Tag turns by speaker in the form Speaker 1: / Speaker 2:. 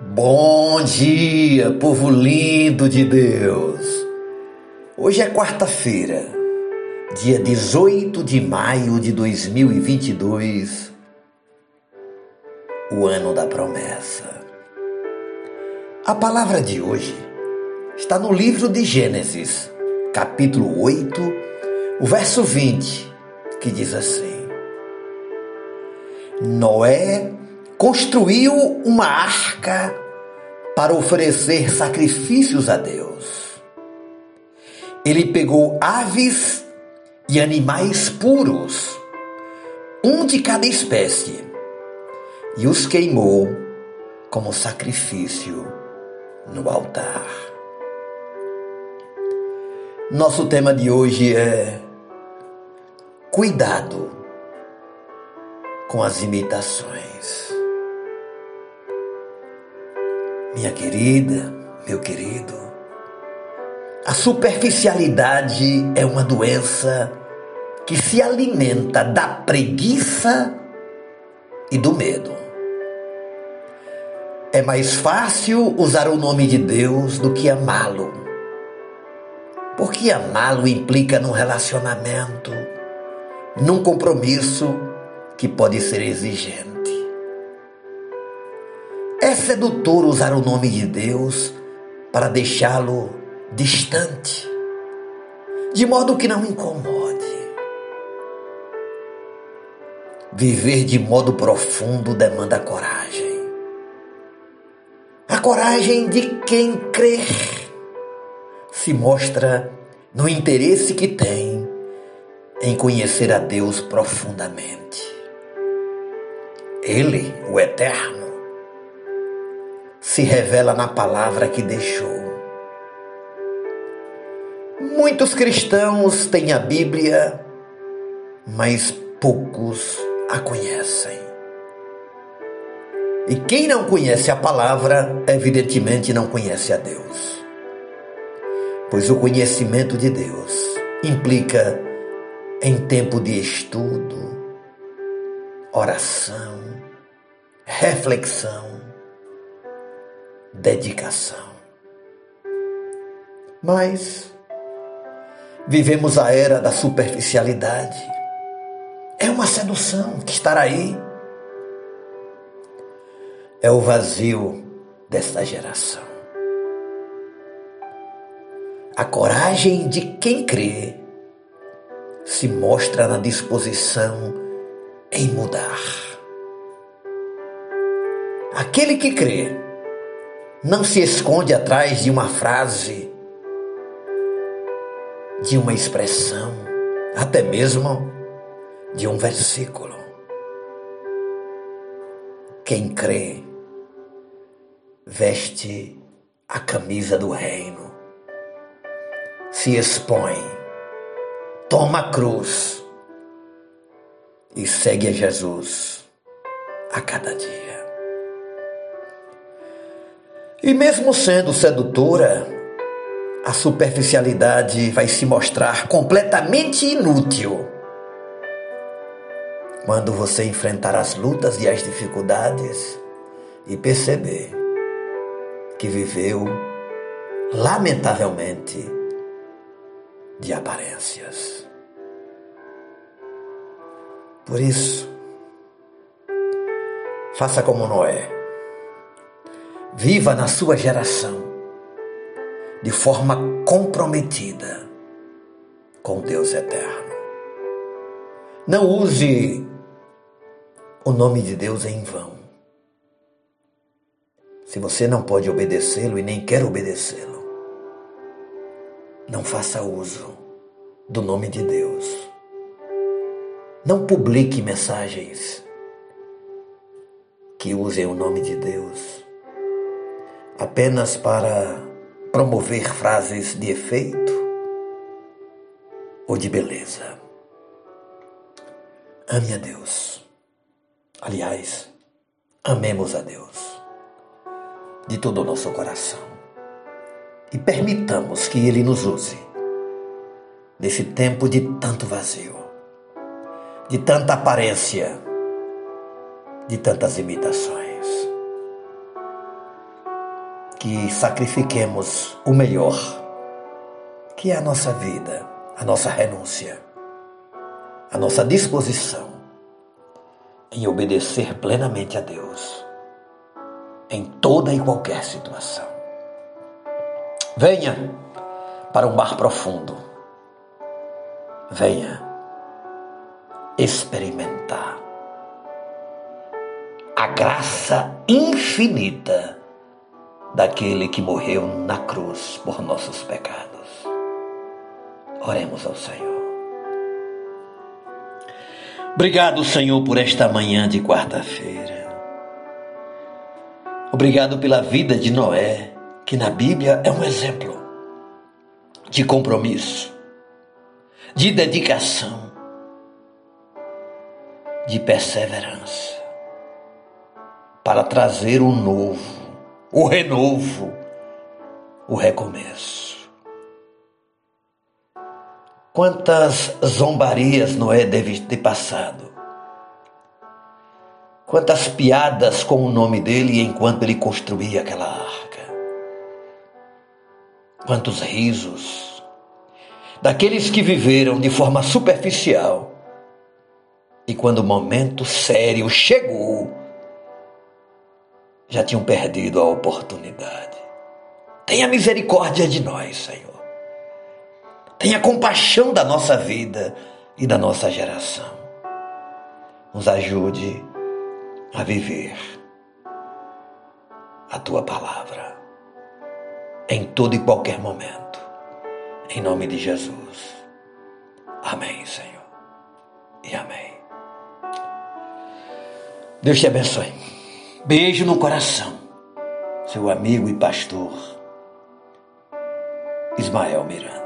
Speaker 1: Bom dia, povo lindo de Deus! Hoje é quarta-feira, dia 18 de maio de 2022, o ano da promessa. A palavra de hoje está no livro de Gênesis, capítulo 8, o verso 20, que diz assim: Noé construiu uma arca para oferecer sacrifícios a Deus. Ele pegou aves e animais puros, um de cada espécie, e os queimou como sacrifício no altar. Nosso tema de hoje é cuidado com as imitações. Minha querida, meu querido, a superficialidade é uma doença que se alimenta da preguiça e do medo. É mais fácil usar o nome de Deus do que amá-lo. Porque amá-lo implica num relacionamento, num compromisso que pode ser exigente. É sedutor usar o nome de Deus para deixá-lo distante, de modo que não incomode. Viver de modo profundo demanda coragem. A coragem de quem crer se mostra no interesse que tem em conhecer a Deus profundamente. Ele, o Eterno, se revela na palavra que deixou. Muitos cristãos têm a Bíblia, mas poucos a conhecem. E quem não conhece a palavra, evidentemente não conhece a Deus. Pois o conhecimento de Deus implica em tempo de estudo, oração, reflexão, dedicação. Mas vivemos a era da superficialidade. É uma sedução que está aí. É o vazio desta geração. A coragem de quem crê se mostra na disposição em mudar. Aquele que crê não se esconde atrás de uma frase, de uma expressão, até mesmo de um versículo. Quem crê veste a camisa do reino, se expõe, toma a cruz e segue a Jesus a cada dia. E mesmo sendo sedutora, a superficialidade vai se mostrar completamente inútil quando você enfrentar as lutas e as dificuldades e perceber que viveu, lamentavelmente, de aparências. Por isso, faça como Noé Viva na sua geração de forma comprometida com Deus eterno. Não use o nome de Deus em vão. Se você não pode obedecê-lo e nem quer obedecê-lo, não faça uso do nome de Deus. Não publique mensagens que usem o nome de Deus apenas para promover frases de efeito ou de beleza. Ame a Deus. Aliás, amemos a Deus de todo o nosso coração e permitamos que Ele nos use nesse tempo de tanto vazio, de tanta aparência, de tantas imitações. Que sacrifiquemos o melhor, que é a nossa vida, a nossa renúncia, a nossa disposição em obedecer plenamente a Deus em toda e qualquer situação. Venha para o mar profundo. Venha experimentar a graça infinita daquele que morreu na cruz por nossos pecados. Oremos ao Senhor. Obrigado, Senhor, por esta manhã de quarta-feira. Obrigado pela vida de Noé, que na Bíblia é um exemplo de compromisso, de dedicação, de perseverança para trazer o novo, o renovo, o recomeço. Quantas zombarias Noé deve ter passado Quantas piadas com o nome dele enquanto ele construía aquela arca. Quantos risos daqueles que viveram de forma superficial. E quando o momento sério chegou, já tinham perdido a oportunidade. Tenha misericórdia de nós, Senhor. Tenha compaixão da nossa vida e da nossa geração. Nos ajude a viver a tua palavra em todo e qualquer momento. Em nome de Jesus. Amém, Senhor. E amém. Deus te abençoe. Beijo no coração. Seu amigo e pastor Ismael Miranda.